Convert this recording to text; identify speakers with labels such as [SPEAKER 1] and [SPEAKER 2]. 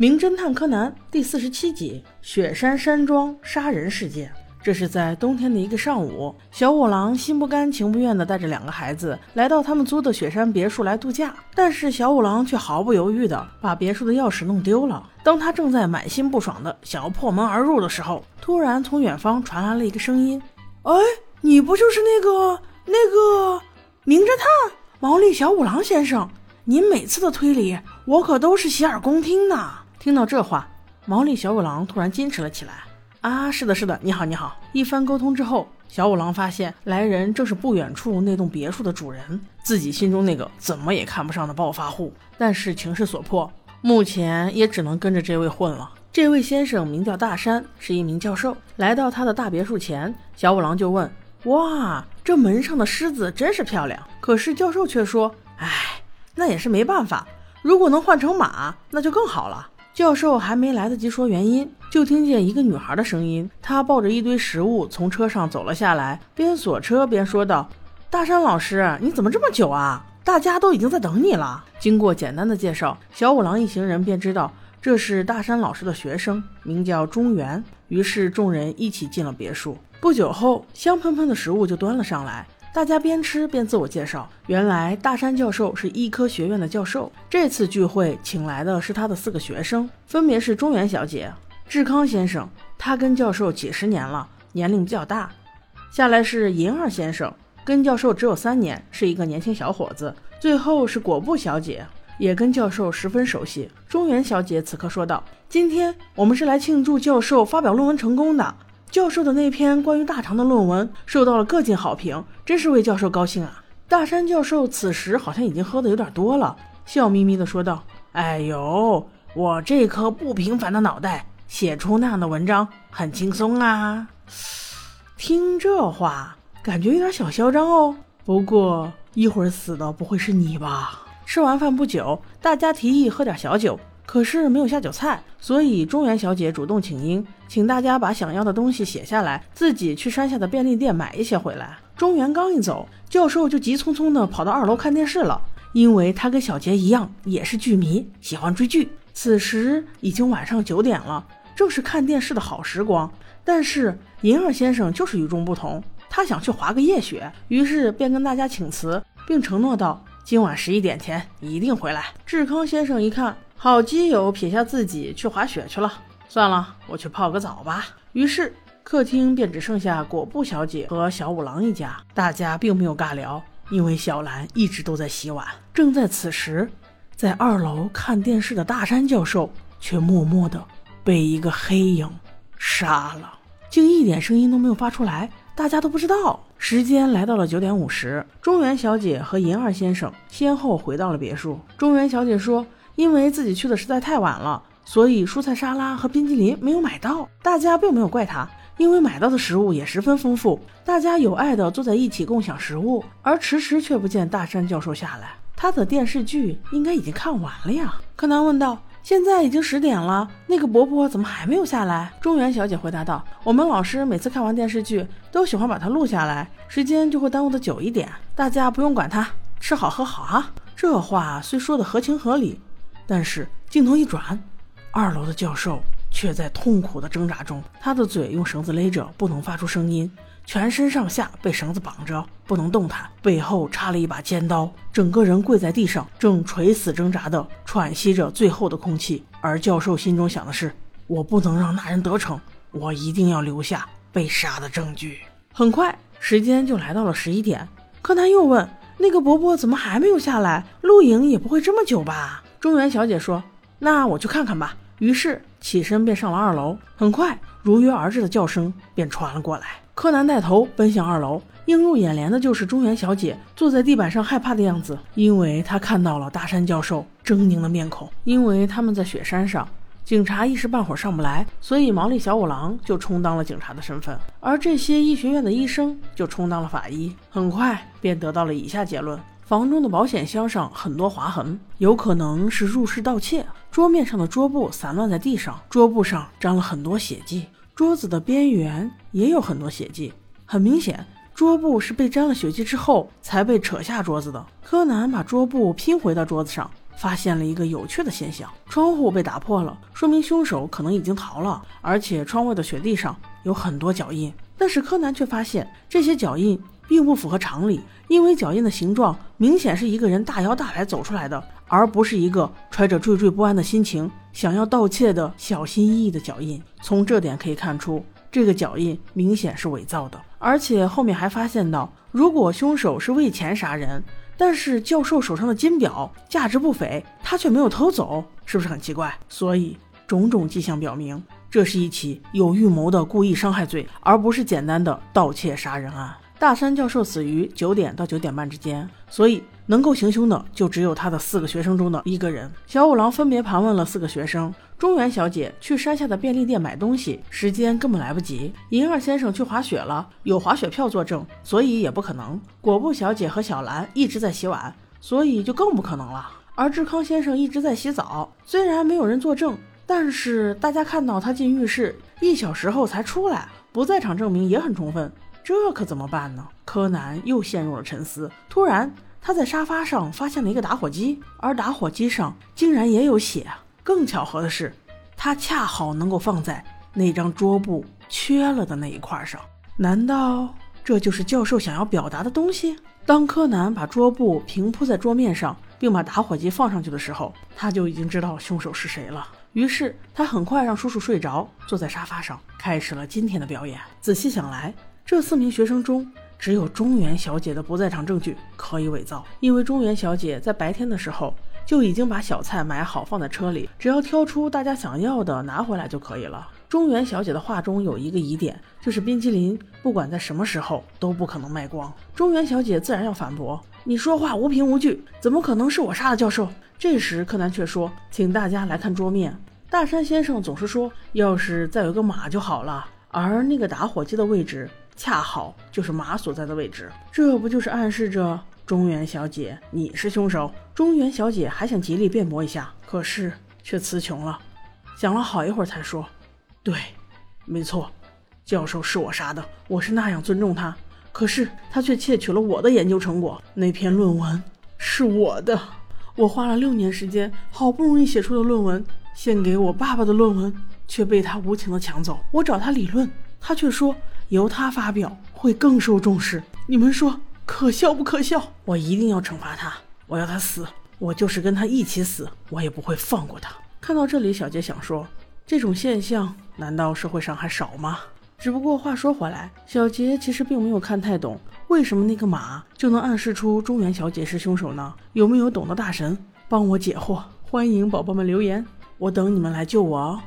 [SPEAKER 1] 名侦探柯南第四十七集：雪山山庄杀人事件。这是在冬天的一个上午，小五郎心不甘情不愿地带着两个孩子来到他们租的雪山别墅来度假。但是小五郎却毫不犹豫地把别墅的钥匙弄丢了。当他正在满心不爽的想要破门而入的时候，突然从远方传来了一个声音：“哎，你不就是那个那个名侦探毛利小五郎先生？您每次的推理，我可都是洗耳恭听呢。”听到这话，毛利小五郎突然矜持了起来。啊，是的，是的，你好，你好。一番沟通之后，小五郎发现来人正是不远处那栋别墅的主人，自己心中那个怎么也看不上的暴发户。但是情势所迫，目前也只能跟着这位混了。这位先生名叫大山，是一名教授。来到他的大别墅前，小五郎就问：“哇，这门上的狮子真是漂亮。”可是教授却说：“哎，那也是没办法。如果能换成马，那就更好了。”教授还没来得及说原因，就听见一个女孩的声音。她抱着一堆食物从车上走了下来，边锁车边说道：“大山老师，你怎么这么久啊？大家都已经在等你了。”经过简单的介绍，小五郎一行人便知道这是大山老师的学生，名叫中原。于是众人一起进了别墅。不久后，香喷喷的食物就端了上来。大家边吃边自我介绍。原来大山教授是医科学院的教授，这次聚会请来的是他的四个学生，分别是中原小姐、志康先生，他跟教授几十年了，年龄比较大；下来是银二先生，跟教授只有三年，是一个年轻小伙子；最后是果布小姐，也跟教授十分熟悉。中原小姐此刻说道：“今天我们是来庆祝教授发表论文成功的。”教授的那篇关于大肠的论文受到了各界好评，真是为教授高兴啊！大山教授此时好像已经喝的有点多了，笑眯眯的说道：“哎呦，我这颗不平凡的脑袋写出那样的文章很轻松啊！”听这话，感觉有点小嚣张哦。不过一会儿死的不会是你吧？吃完饭不久，大家提议喝点小酒。可是没有下酒菜，所以中原小姐主动请缨，请大家把想要的东西写下来，自己去山下的便利店买一些回来。中原刚一走，教授就急匆匆地跑到二楼看电视了，因为他跟小杰一样也是剧迷，喜欢追剧。此时已经晚上九点了，正是看电视的好时光。但是银二先生就是与众不同，他想去滑个夜雪，于是便跟大家请辞，并承诺道：今晚十一点前一定回来。志康先生一看。好基友撇下自己去滑雪去了，算了，我去泡个澡吧。于是客厅便只剩下果布小姐和小五郎一家，大家并没有尬聊，因为小兰一直都在洗碗。正在此时，在二楼看电视的大山教授却默默地被一个黑影杀了，竟一点声音都没有发出来，大家都不知道。时间来到了九点五十，中原小姐和银二先生先后回到了别墅。中原小姐说。因为自己去的实在太晚了，所以蔬菜沙拉和冰激凌没有买到。大家并没有怪他，因为买到的食物也十分丰富。大家有爱的坐在一起共享食物，而迟迟却不见大山教授下来。他的电视剧应该已经看完了呀？柯南问道。现在已经十点了，那个伯伯怎么还没有下来？中原小姐回答道：“我们老师每次看完电视剧都喜欢把它录下来，时间就会耽误的久一点。大家不用管他，吃好喝好啊。”这话虽说的合情合理。但是镜头一转，二楼的教授却在痛苦的挣扎中，他的嘴用绳子勒着，不能发出声音，全身上下被绳子绑着，不能动弹，背后插了一把尖刀，整个人跪在地上，正垂死挣扎的喘息着最后的空气。而教授心中想的是：我不能让那人得逞，我一定要留下被杀的证据。很快，时间就来到了十一点，柯南又问：那个伯伯怎么还没有下来？录影也不会这么久吧？中原小姐说：“那我去看看吧。”于是起身便上了二楼。很快，如约而至的叫声便传了过来。柯南带头奔向二楼，映入眼帘的就是中原小姐坐在地板上害怕的样子，因为她看到了大山教授狰狞的面孔。因为他们在雪山上，警察一时半会儿上不来，所以毛利小五郎就充当了警察的身份，而这些医学院的医生就充当了法医。很快便得到了以下结论。房中的保险箱上很多划痕，有可能是入室盗窃。桌面上的桌布散乱在地上，桌布上沾了很多血迹，桌子的边缘也有很多血迹。很明显，桌布是被沾了血迹之后才被扯下桌子的。柯南把桌布拼回到桌子上，发现了一个有趣的现象：窗户被打破了，说明凶手可能已经逃了，而且窗外的雪地上有很多脚印。但是柯南却发现这些脚印并不符合常理，因为脚印的形状明显是一个人大摇大摆走出来的，而不是一个揣着惴惴不安的心情想要盗窃的小心翼翼的脚印。从这点可以看出，这个脚印明显是伪造的。而且后面还发现到，如果凶手是为钱杀人，但是教授手上的金表价值不菲，他却没有偷走，是不是很奇怪？所以种种迹象表明。这是一起有预谋的故意伤害罪，而不是简单的盗窃杀人案。大山教授死于九点到九点半之间，所以能够行凶的就只有他的四个学生中的一个人。小五郎分别盘问了四个学生：中原小姐去山下的便利店买东西，时间根本来不及；银二先生去滑雪了，有滑雪票作证，所以也不可能；果布小姐和小兰一直在洗碗，所以就更不可能了；而志康先生一直在洗澡，虽然没有人作证。但是大家看到他进浴室一小时后才出来，不在场证明也很充分，这可怎么办呢？柯南又陷入了沉思。突然，他在沙发上发现了一个打火机，而打火机上竟然也有血。更巧合的是，它恰好能够放在那张桌布缺了的那一块上。难道这就是教授想要表达的东西？当柯南把桌布平铺在桌面上，并把打火机放上去的时候，他就已经知道凶手是谁了。于是他很快让叔叔睡着，坐在沙发上，开始了今天的表演。仔细想来，这四名学生中，只有中原小姐的不在场证据可以伪造，因为中原小姐在白天的时候就已经把小菜买好放在车里，只要挑出大家想要的拿回来就可以了。中原小姐的话中有一个疑点，就是冰淇淋不管在什么时候都不可能卖光。中原小姐自然要反驳：“你说话无凭无据，怎么可能是我杀的？”教授。这时，柯南却说：“请大家来看桌面。”大山先生总是说：“要是再有个马就好了。”而那个打火机的位置恰好就是马所在的位置，这不就是暗示着中原小姐你是凶手？中原小姐还想极力辩驳一下，可是却词穷了，想了好一会儿才说：“对，没错，教授是我杀的，我是那样尊重他。可是他却窃取了我的研究成果，那篇论文是我的。”我花了六年时间，好不容易写出的论文，献给我爸爸的论文，却被他无情的抢走。我找他理论，他却说由他发表会更受重视。你们说可笑不可笑？我一定要惩罚他，我要他死，我就是跟他一起死，我也不会放过他。看到这里，小杰想说，这种现象难道社会上还少吗？只不过话说回来，小杰其实并没有看太懂，为什么那个马就能暗示出中原小姐是凶手呢？有没有懂的大神帮我解惑？欢迎宝宝们留言，我等你们来救我哦。